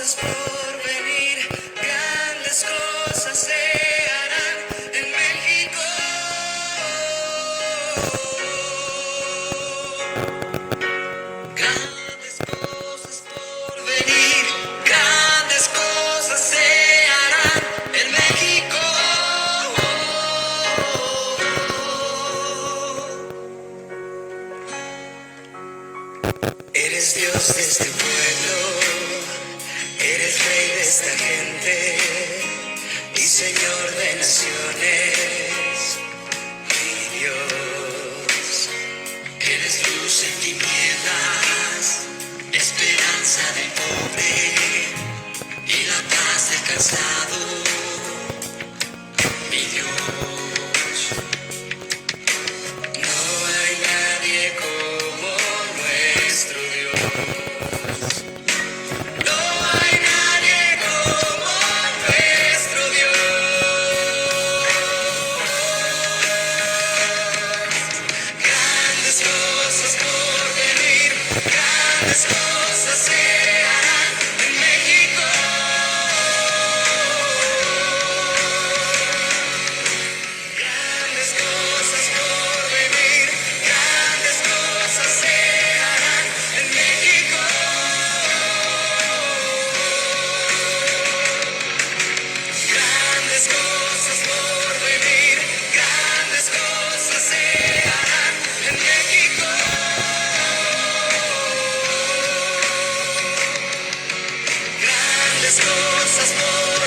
is. Cansado esas cosas no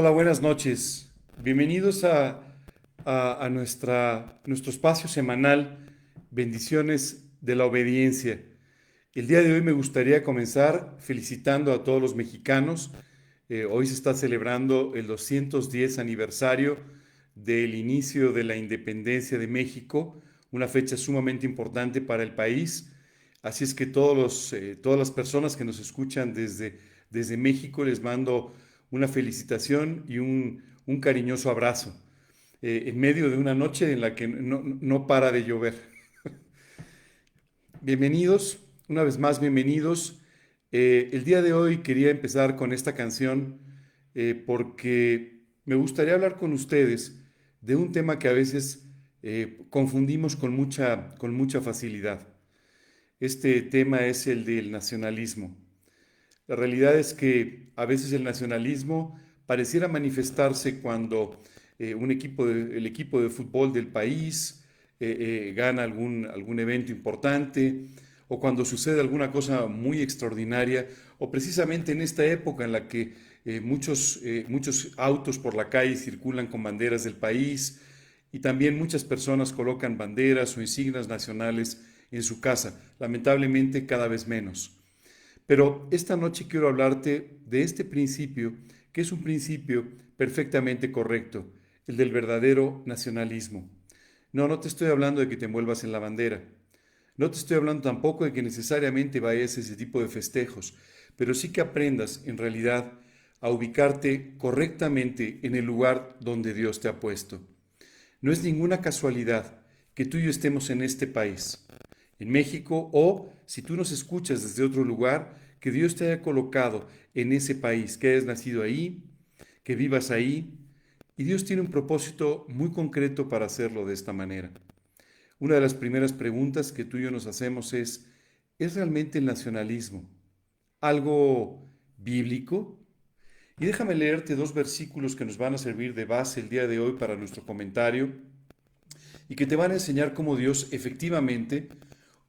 Hola, buenas noches. Bienvenidos a, a, nuestra, nuestro espacio semanal Bendiciones de la Obediencia. El día de hoy me gustaría comenzar felicitando a todos los mexicanos. Eh, hoy se está celebrando el 210 aniversario del inicio de la independencia de México, una fecha sumamente importante para el país. Así es que todos los, eh, todas las personas que nos escuchan desde, desde México les mando una felicitación y un, un cariñoso abrazo eh, en medio de una noche en la que no, no para de llover. bienvenidos, una vez más bienvenidos. Eh, el día de hoy quería empezar con esta canción eh, porque me gustaría hablar con ustedes de un tema que a veces confundimos con mucha, con mucha facilidad. Este tema es el del nacionalismo. La realidad es que a veces el nacionalismo pareciera manifestarse cuando eh, un equipo el equipo de fútbol del país eh, eh, gana algún, algún evento importante o cuando sucede alguna cosa muy extraordinaria o precisamente en esta época en la que muchos, muchos autos por la calle circulan con banderas del país y también muchas personas colocan banderas o insignias nacionales en su casa, lamentablemente cada vez menos. Pero esta noche quiero hablarte de este principio, que es un principio perfectamente correcto, el del verdadero nacionalismo. No, no te estoy hablando de que te envuelvas en la bandera. No te estoy hablando tampoco de que necesariamente vayas a ese tipo de festejos, pero sí que aprendas en realidad a ubicarte correctamente en el lugar donde Dios te ha puesto. No es ninguna casualidad que tú y yo estemos en este país, en México, o si tú nos escuchas desde otro lugar, que Dios te haya colocado en ese país, que hayas nacido ahí, que vivas ahí, y Dios tiene un propósito muy concreto para hacerlo de esta manera. Una de las primeras preguntas que tú y yo nos hacemos es, ¿es realmente el nacionalismo algo bíblico? Y déjame leerte dos versículos que nos van a servir de base el día de hoy para nuestro comentario y que te van a enseñar cómo Dios efectivamente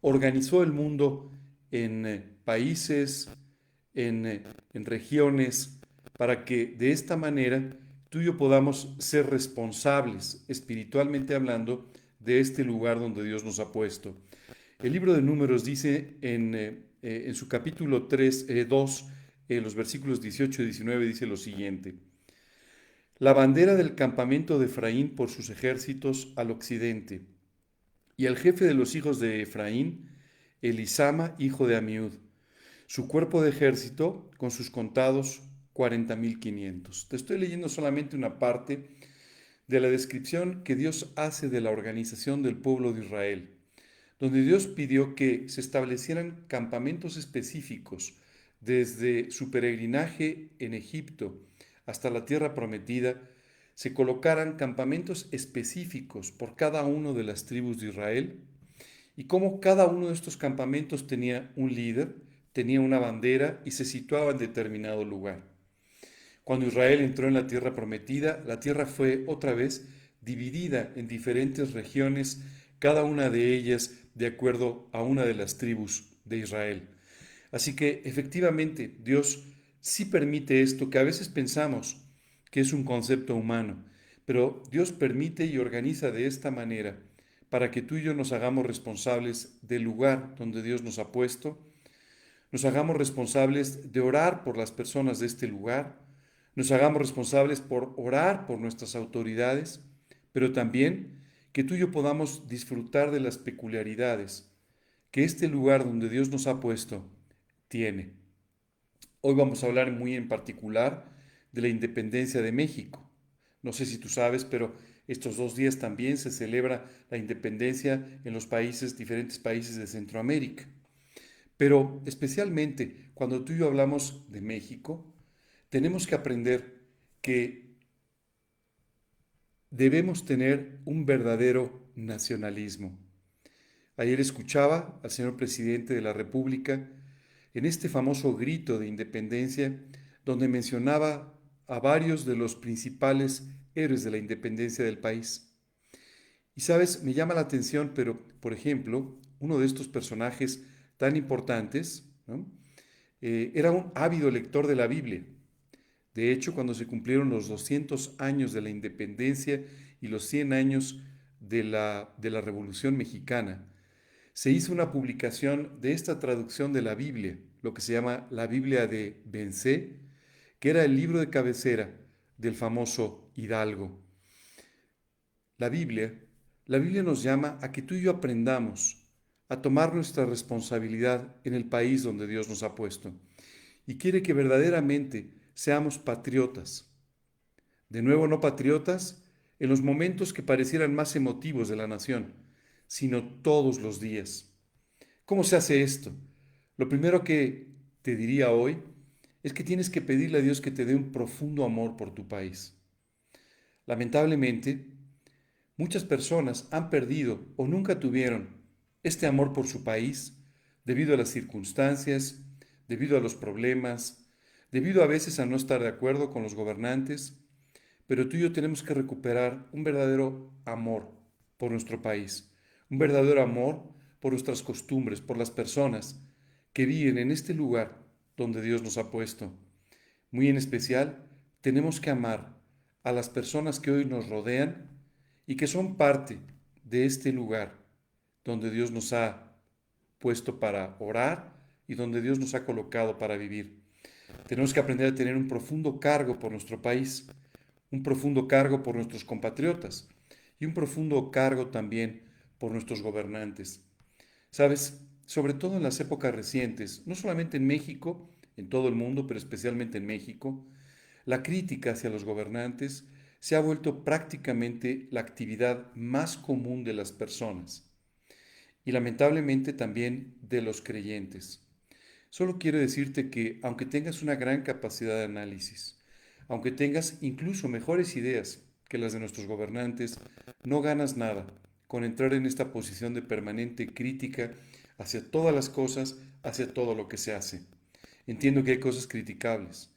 organizó el mundo en eh, países, en, eh, en regiones, para que de esta manera tú y yo podamos ser responsables, espiritualmente hablando, de este lugar donde Dios nos ha puesto. El libro de números dice en, eh, eh, en su capítulo 3, 2, en los versículos 18 y 19, dice lo siguiente. La bandera del campamento de Efraín por sus ejércitos al occidente, y el jefe de los hijos de Efraín, Elisama, hijo de Amiud, su cuerpo de ejército con sus contados 40.500. Te estoy leyendo solamente una parte de la descripción que Dios hace de la organización del pueblo de Israel, donde Dios pidió que se establecieran campamentos específicos desde su peregrinaje en Egipto hasta la tierra prometida, se colocaran campamentos específicos por cada uno de las tribus de Israel y cómo cada uno de estos campamentos tenía un líder, tenía una bandera y se situaba en determinado lugar. Cuando Israel entró en la tierra prometida, la tierra fue otra vez dividida en diferentes regiones, cada una de ellas de acuerdo a una de las tribus de Israel. Así que efectivamente Dios sí permite esto que a veces pensamos que es un concepto humano, pero Dios permite y organiza de esta manera para que tú y yo nos hagamos responsables del lugar donde Dios nos ha puesto, nos hagamos responsables de orar por las personas de este lugar, nos hagamos responsables por orar por nuestras autoridades, pero también que tú y yo podamos disfrutar de las peculiaridades que este lugar donde Dios nos ha puesto tiene. Hoy vamos a hablar muy en particular de la independencia de México. No sé si tú sabes, pero estos dos días también se celebra la independencia en los países, diferentes países de Centroamérica. Pero especialmente cuando tú y yo hablamos de México, tenemos que aprender que debemos tener un verdadero nacionalismo. Ayer escuchaba al señor presidente de la República en este famoso grito de independencia donde mencionaba a varios de los principales héroes de la independencia del país. Y sabes, me llama la atención, pero por ejemplo, uno de estos personajes tan importantes eh, era un ávido lector de la Biblia. De hecho, cuando se cumplieron los 200 años de la independencia y los 100 años de la, de la Revolución Mexicana, se hizo una publicación de esta traducción de la Biblia, lo que se llama la Biblia de Bencé, que era el libro de cabecera del famoso Hidalgo. La Biblia, la Biblia nos llama a que tú y yo aprendamos a tomar nuestra responsabilidad en el país donde Dios nos ha puesto y quiere que verdaderamente seamos patriotas. De nuevo, no patriotas en los momentos que parecieran más emotivos de la nación, sino todos los días. ¿Cómo se hace esto? Lo primero que te diría hoy es que tienes que pedirle a Dios que te dé un profundo amor por tu país. Lamentablemente, muchas personas han perdido o nunca tuvieron este amor por su país debido a las circunstancias, debido a los problemas, debido a veces a no estar de acuerdo con los gobernantes, pero tú y yo tenemos que recuperar un verdadero amor por nuestro país, un verdadero amor por nuestras costumbres, por las personas que viven en este lugar donde Dios nos ha puesto. Muy en especial, tenemos que amar a las personas que hoy nos rodean y que son parte de este lugar donde Dios nos ha puesto para orar y donde Dios nos ha colocado para vivir. Tenemos que aprender a tener un profundo cargo por nuestro país, un profundo cargo por nuestros compatriotas y un profundo cargo también por nuestros gobernantes. Sabes, sobre todo en las épocas recientes, no solamente en México, en todo el mundo, pero especialmente en México, la crítica hacia los gobernantes se ha vuelto prácticamente la actividad más común de las personas y lamentablemente también de los creyentes. Solo quiero decirte que aunque tengas una gran capacidad de análisis, aunque tengas incluso mejores ideas que las de nuestros gobernantes, no ganas nada con entrar en esta posición de permanente crítica hacia todas las cosas, hacia todo lo que se hace. Entiendo que hay cosas criticables,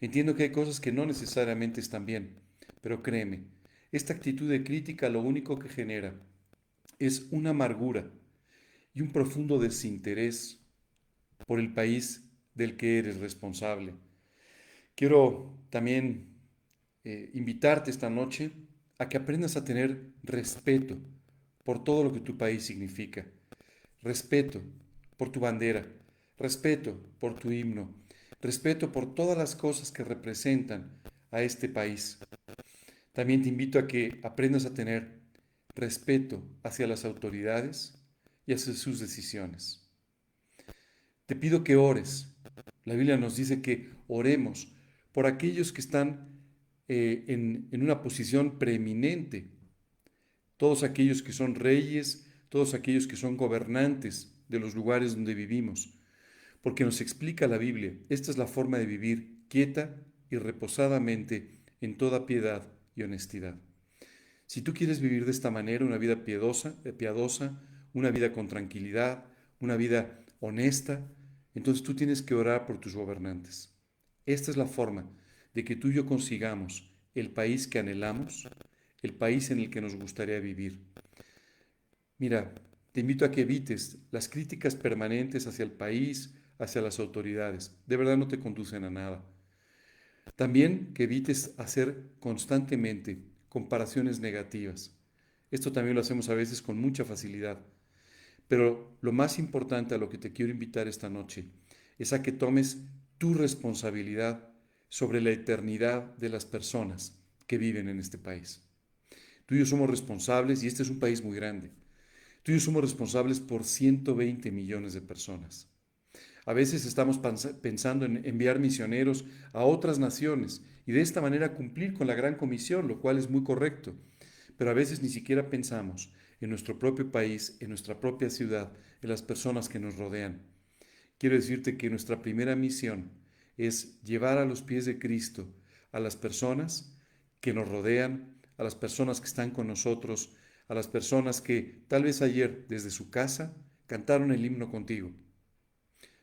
entiendo que hay cosas que no necesariamente están bien, pero créeme, esta actitud de crítica lo único que genera es una amargura y un profundo desinterés por el país del que eres responsable. Quiero también eh, invitarte esta noche a que aprendas a tener respeto por todo lo que tu país significa. Respeto por tu bandera, respeto por tu himno, respeto por todas las cosas que representan a este país. También te invito a que aprendas a tener respeto hacia las autoridades y hacia sus decisiones. Te pido que ores. La Biblia nos dice que oremos por aquellos que están eh, en, en una posición preeminente, todos aquellos que son reyes, todos aquellos que son gobernantes de los lugares donde vivimos, porque nos explica la Biblia, esta es la forma de vivir quieta y reposadamente en toda piedad y honestidad. Si tú quieres vivir de esta manera una vida piadosa, eh, piadosa, una vida con tranquilidad, una vida honesta, entonces tú tienes que orar por tus gobernantes. Esta es la forma de que tú y yo consigamos el país que anhelamos, el país en el que nos gustaría vivir. Mira, te invito a que evites las críticas permanentes hacia el país, hacia las autoridades. De verdad no te conducen a nada. También que evites hacer constantemente comparaciones negativas. Esto también lo hacemos a veces con mucha facilidad. Pero lo más importante a lo que te quiero invitar esta noche es a que tomes tu responsabilidad sobre la eternidad de las personas que viven en este país. Tú y yo somos responsables, y este es un país muy grande, tú y somos responsables por 120 millones de personas. A veces estamos pensando en enviar misioneros a otras naciones y de esta manera cumplir con la gran comisión, lo cual es muy correcto. Pero a veces ni siquiera pensamos en nuestro propio país, en nuestra propia ciudad, en las personas que nos rodean. Quiero decirte que nuestra primera misión es llevar a los pies de Cristo a las personas que nos rodean, a las personas que están con nosotros, a las personas que tal vez ayer desde su casa cantaron el himno contigo.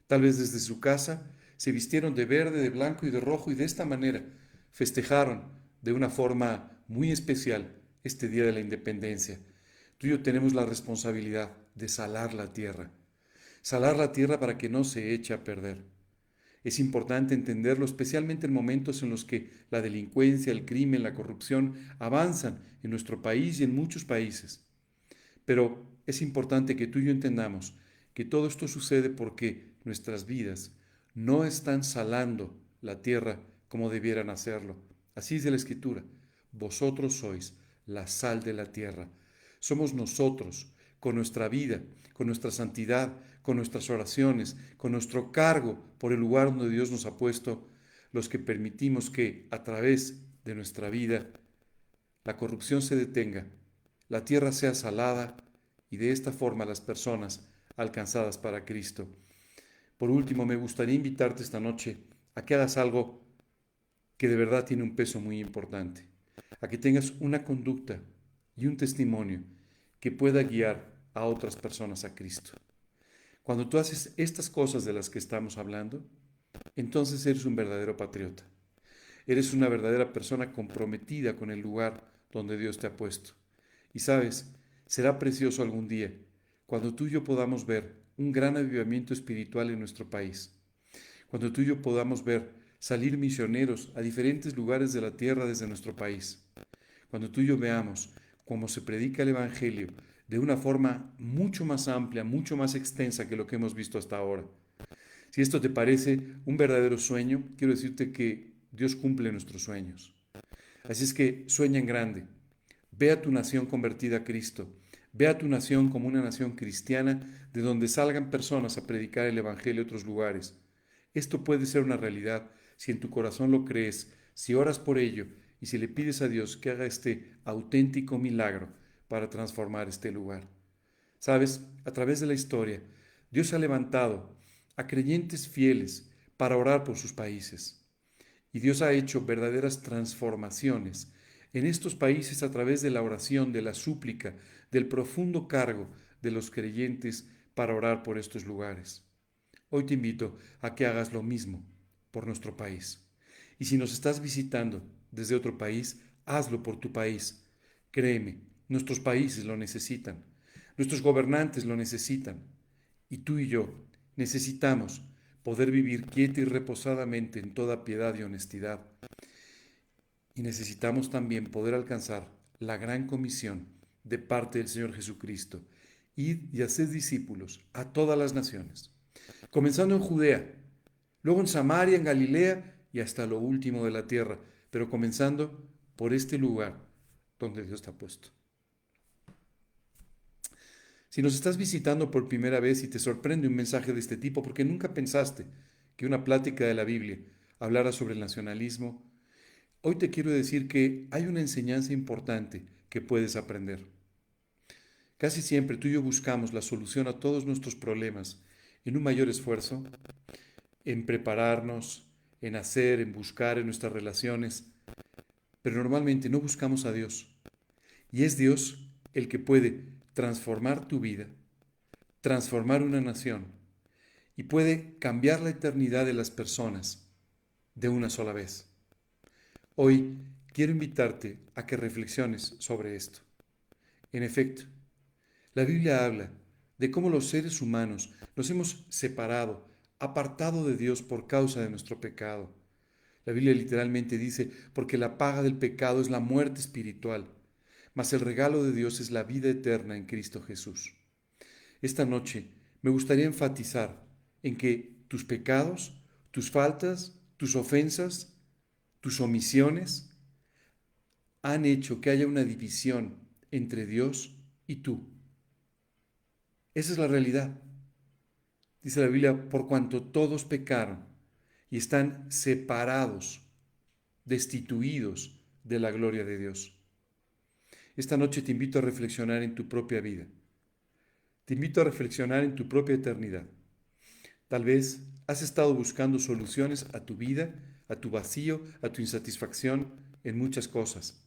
Tal vez desde su casa se vistieron de verde, de blanco y de rojo y de esta manera festejaron de una forma muy especial este Día de la Independencia. Tú y yo tenemos la responsabilidad de salar la tierra. Salar la tierra para que no se eche a perder. Es importante entenderlo, especialmente en momentos en los que la delincuencia, el crimen, la corrupción avanzan en nuestro país y en muchos países. Pero es importante que tú y yo entendamos que todo esto sucede porque nuestras vidas no están salando la tierra como debieran hacerlo. Así dice la Escritura. Vosotros sois la sal de la tierra. Somos nosotros, con nuestra vida, con nuestra santidad, con nuestras oraciones, con nuestro cargo por el lugar donde Dios nos ha puesto, los que permitimos que, a través de nuestra vida, la corrupción se detenga, la tierra sea salada y de esta forma las personas alcanzadas para Cristo. Por último, me gustaría invitarte esta noche a que hagas algo que de verdad tiene un peso muy importante, a que tengas una conducta y un testimonio que pueda guiar a otras personas a Cristo. Cuando tú haces estas cosas de las que estamos hablando, entonces eres un verdadero patriota. Eres una verdadera persona comprometida con el lugar donde Dios te ha puesto. Y sabes, será precioso algún día cuando tú y yo podamos ver un gran avivamiento espiritual en nuestro país. Cuando tú y yo podamos ver salir misioneros a diferentes lugares de la tierra desde nuestro país. Cuando tú y yo veamos cómo se predica el Evangelio de una forma mucho más amplia, mucho más extensa que lo que hemos visto hasta ahora. Si esto te parece un verdadero sueño, quiero decirte que Dios cumple nuestros sueños. Así es que sueña en grande. Ve a tu nación convertida a Cristo. Ve a tu nación como una nación cristiana de donde salgan personas a predicar el Evangelio a otros lugares. Esto puede ser una realidad si en tu corazón lo crees, si oras por ello y si le pides a Dios que haga este auténtico milagro para transformar este lugar. Sabes, a través de la historia, Dios ha levantado a creyentes fieles para orar por sus países. Y Dios ha hecho verdaderas transformaciones en estos países a través de la oración, de la súplica, del profundo cargo de los creyentes para orar por estos lugares. Hoy te invito a que hagas lo mismo por nuestro país. Y si nos estás visitando desde otro país, hazlo por tu país. Créeme, nuestros países lo necesitan, nuestros gobernantes lo necesitan, y tú y yo necesitamos poder vivir quieta y reposadamente en toda piedad y honestidad. Y necesitamos también poder alcanzar la gran comisión de parte del Señor Jesucristo, id y hacer discípulos a todas las naciones, comenzando en Judea, luego en Samaria, en Galilea y hasta lo último de la tierra, pero comenzando por este lugar donde Dios te ha puesto. Si nos estás visitando por primera vez y te sorprende un mensaje de este tipo porque nunca pensaste que una plática de la Biblia hablara sobre el nacionalismo, hoy te quiero decir que hay una enseñanza importante que puedes aprender. Casi siempre tú y yo buscamos la solución a todos nuestros problemas en un mayor esfuerzo, en prepararnos, en hacer, en buscar en nuestras relaciones, pero normalmente no buscamos a Dios. Y es Dios el que puede transformar tu vida, transformar una nación y puede cambiar la eternidad de las personas de una sola vez. Hoy quiero invitarte a que reflexiones sobre esto. En efecto, la Biblia habla de cómo los seres humanos nos hemos separado, apartado de Dios por causa de nuestro pecado. La Biblia literalmente dice, porque la paga del pecado es la muerte espiritual mas el regalo de Dios es la vida eterna en Cristo Jesús. Esta noche me gustaría enfatizar en que tus pecados, tus faltas, tus ofensas, tus omisiones han hecho que haya una división entre Dios y tú. Esa es la realidad. Dice la Biblia, por cuanto todos pecaron y están separados, destituidos de la gloria de Dios. Esta noche te invito a reflexionar en tu propia vida. Te invito a reflexionar en tu propia eternidad. Tal vez has estado buscando soluciones a tu vida, a tu vacío, a tu insatisfacción en muchas cosas.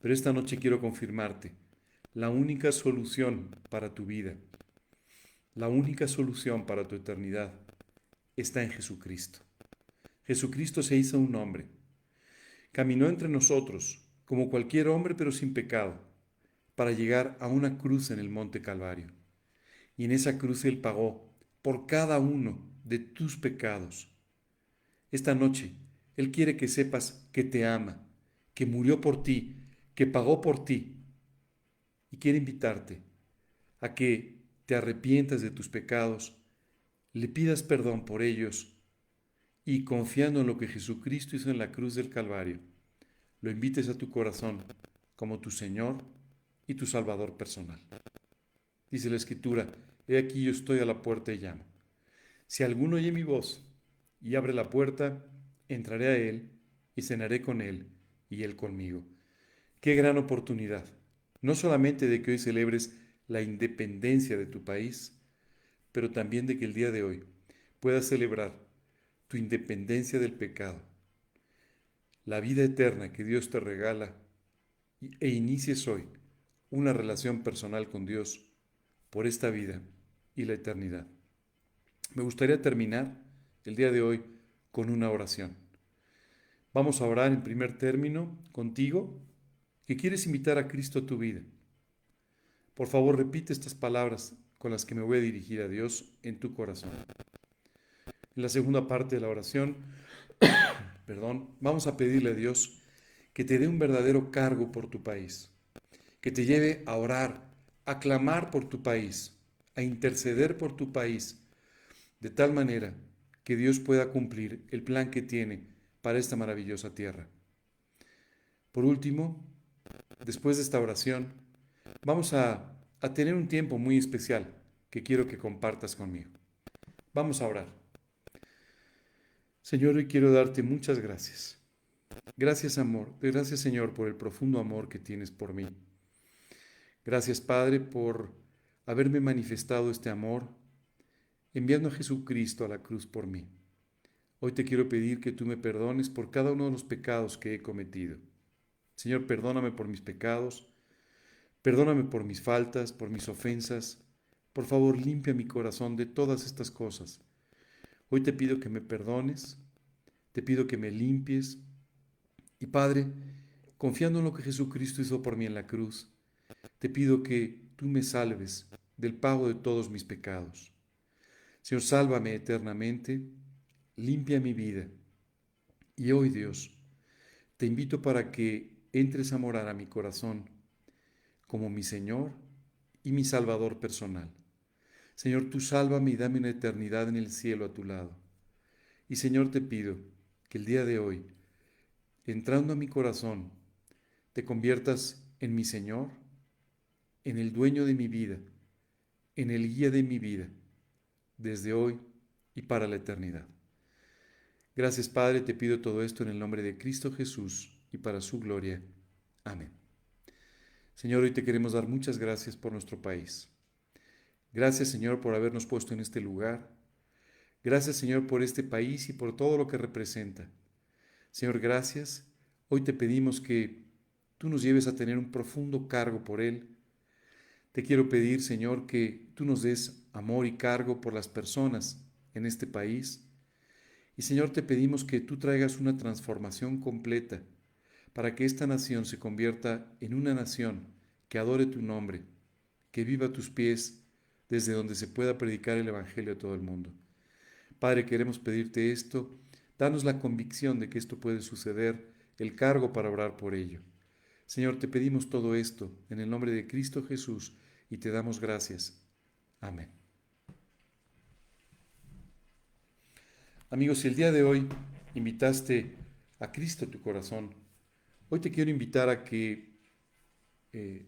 Pero esta noche quiero confirmarte, la única solución para tu vida, la única solución para tu eternidad está en Jesucristo. Jesucristo se hizo un hombre, caminó entre nosotros, como cualquier hombre pero sin pecado, para llegar a una cruz en el monte Calvario. Y en esa cruz Él pagó por cada uno de tus pecados. Esta noche Él quiere que sepas que te ama, que murió por ti, que pagó por ti. Y quiere invitarte a que te arrepientas de tus pecados, le pidas perdón por ellos y confiando en lo que Jesucristo hizo en la cruz del Calvario, lo invites a tu corazón como tu Señor y tu Salvador personal. Dice la Escritura, he aquí yo estoy a la puerta y llamo. Si alguno oye mi voz y abre la puerta, entraré a Él y cenaré con Él y Él conmigo. Qué gran oportunidad, no solamente de que hoy celebres la independencia de tu país, pero también de que el día de hoy puedas celebrar tu independencia del pecado, la vida eterna que Dios te regala e inicies hoy una relación personal con Dios por esta vida y la eternidad. Me gustaría terminar el día de hoy con una oración. Vamos a orar en primer término contigo que quieres invitar a Cristo a tu vida. Por favor, repite estas palabras con las que me voy a dirigir a Dios en tu corazón. En la segunda parte de la oración, perdón, vamos a pedirle a Dios que te dé un verdadero cargo por tu país, que te lleve a orar, a clamar por tu país, a interceder por tu país, de tal manera que Dios pueda cumplir el plan que tiene para esta maravillosa tierra. Por último, después de esta oración, vamos a, a tener un tiempo muy especial que quiero que compartas conmigo. Vamos a orar. Señor, hoy quiero darte muchas gracias. Gracias, amor. Gracias, Señor, por el profundo amor que tienes por mí. Gracias, Padre, por haberme manifestado este amor, enviando a Jesucristo a la cruz por mí. Hoy te quiero pedir que tú me perdones por cada uno de los pecados que he cometido. Señor, perdóname por mis pecados, perdóname por mis faltas, por mis ofensas. Por favor, limpia mi corazón de todas estas cosas. Hoy te pido que me perdones, te pido que me limpies. Y Padre, confiando en lo que Jesucristo hizo por mí en la cruz, te pido que tú me salves del pago de todos mis pecados. Señor, sálvame eternamente limpia mi vida. Y hoy, Dios, te invito para que entres a morar a mi corazón como mi Señor y mi Salvador personal. Señor, tú sálvame y dame una eternidad en el cielo a tu lado. Y Señor, te pido que el día de hoy, entrando a mi corazón, te conviertas en mi Señor, en el dueño de mi vida, en el guía de mi vida, desde hoy y para la eternidad. Gracias Padre, te pido todo esto en el nombre de Cristo Jesús y para su gloria. Amén. Señor, hoy te queremos dar muchas gracias por nuestro país. Gracias Señor por habernos puesto en este lugar. Gracias Señor por este país y por todo lo que representa. Señor, gracias. Hoy te pedimos que tú nos lleves a tener un profundo cargo por él. Te quiero pedir, Señor, que tú nos des amor y cargo por las personas en este país y Señor, te pedimos que tú traigas una transformación completa para que esta nación se convierta en una nación que adore tu nombre, que viva a tus pies desde donde se pueda predicar el Evangelio a todo el mundo. Padre, queremos pedirte esto, danos la convicción de que esto puede suceder, el cargo para orar por ello. Señor, te pedimos todo esto en el nombre de Cristo Jesús y te damos gracias. Amén. Amigos, si el día de hoy invitaste a Cristo tu corazón, hoy te quiero invitar a que eh,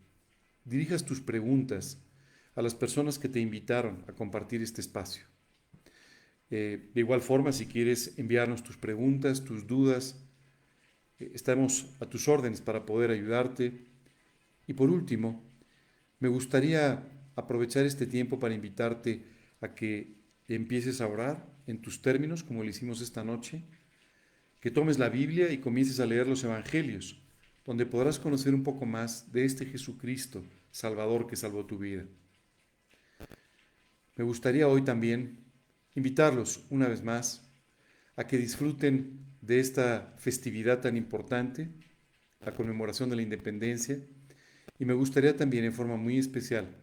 dirijas tus preguntas a las personas que te invitaron a compartir este espacio. Eh, de igual forma, si quieres enviarnos tus preguntas, tus dudas, eh, estamos a tus órdenes para poder ayudarte. Y por último, me gustaría aprovechar este tiempo para invitarte a que empieces a orar en tus términos, como lo hicimos esta noche, que tomes la Biblia y comiences a leer los Evangelios, donde podrás conocer un poco más de este Jesucristo, Salvador que salvó tu vida. Me gustaría hoy también invitarlos una vez más a que disfruten de esta festividad tan importante, la conmemoración de la independencia, y me gustaría también en forma muy especial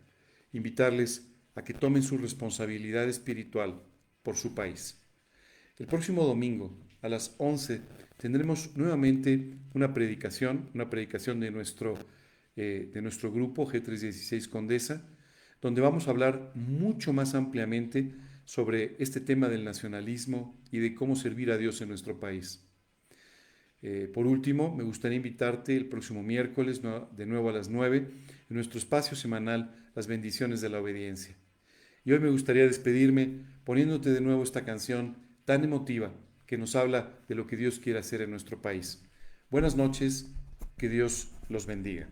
invitarles a que tomen su responsabilidad espiritual por su país. El próximo domingo a las 11 tendremos nuevamente una predicación, una predicación de nuestro, eh, de nuestro grupo G316 Condesa, donde vamos a hablar mucho más ampliamente sobre este tema del nacionalismo y de cómo servir a Dios en nuestro país. Eh, por último, me gustaría invitarte el próximo miércoles, de nuevo a las 9, en nuestro espacio semanal, Las bendiciones de la obediencia. Y hoy me gustaría despedirme poniéndote de nuevo esta canción tan emotiva que nos habla de lo que Dios quiere hacer en nuestro país. Buenas noches, que Dios los bendiga.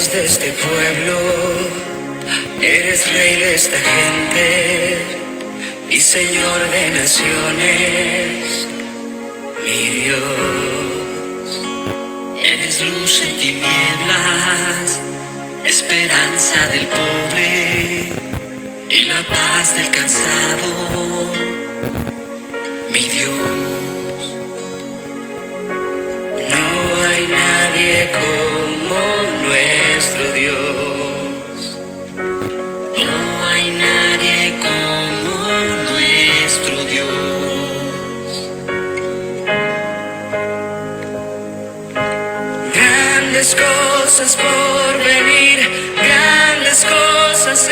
De este pueblo, eres rey de esta gente y Señor de naciones, mi Dios. Eres luz en tinieblas, esperanza del pobre y la paz del cansado, mi Dios. No hay nadie como Grandes cosas por venir, grandes cosas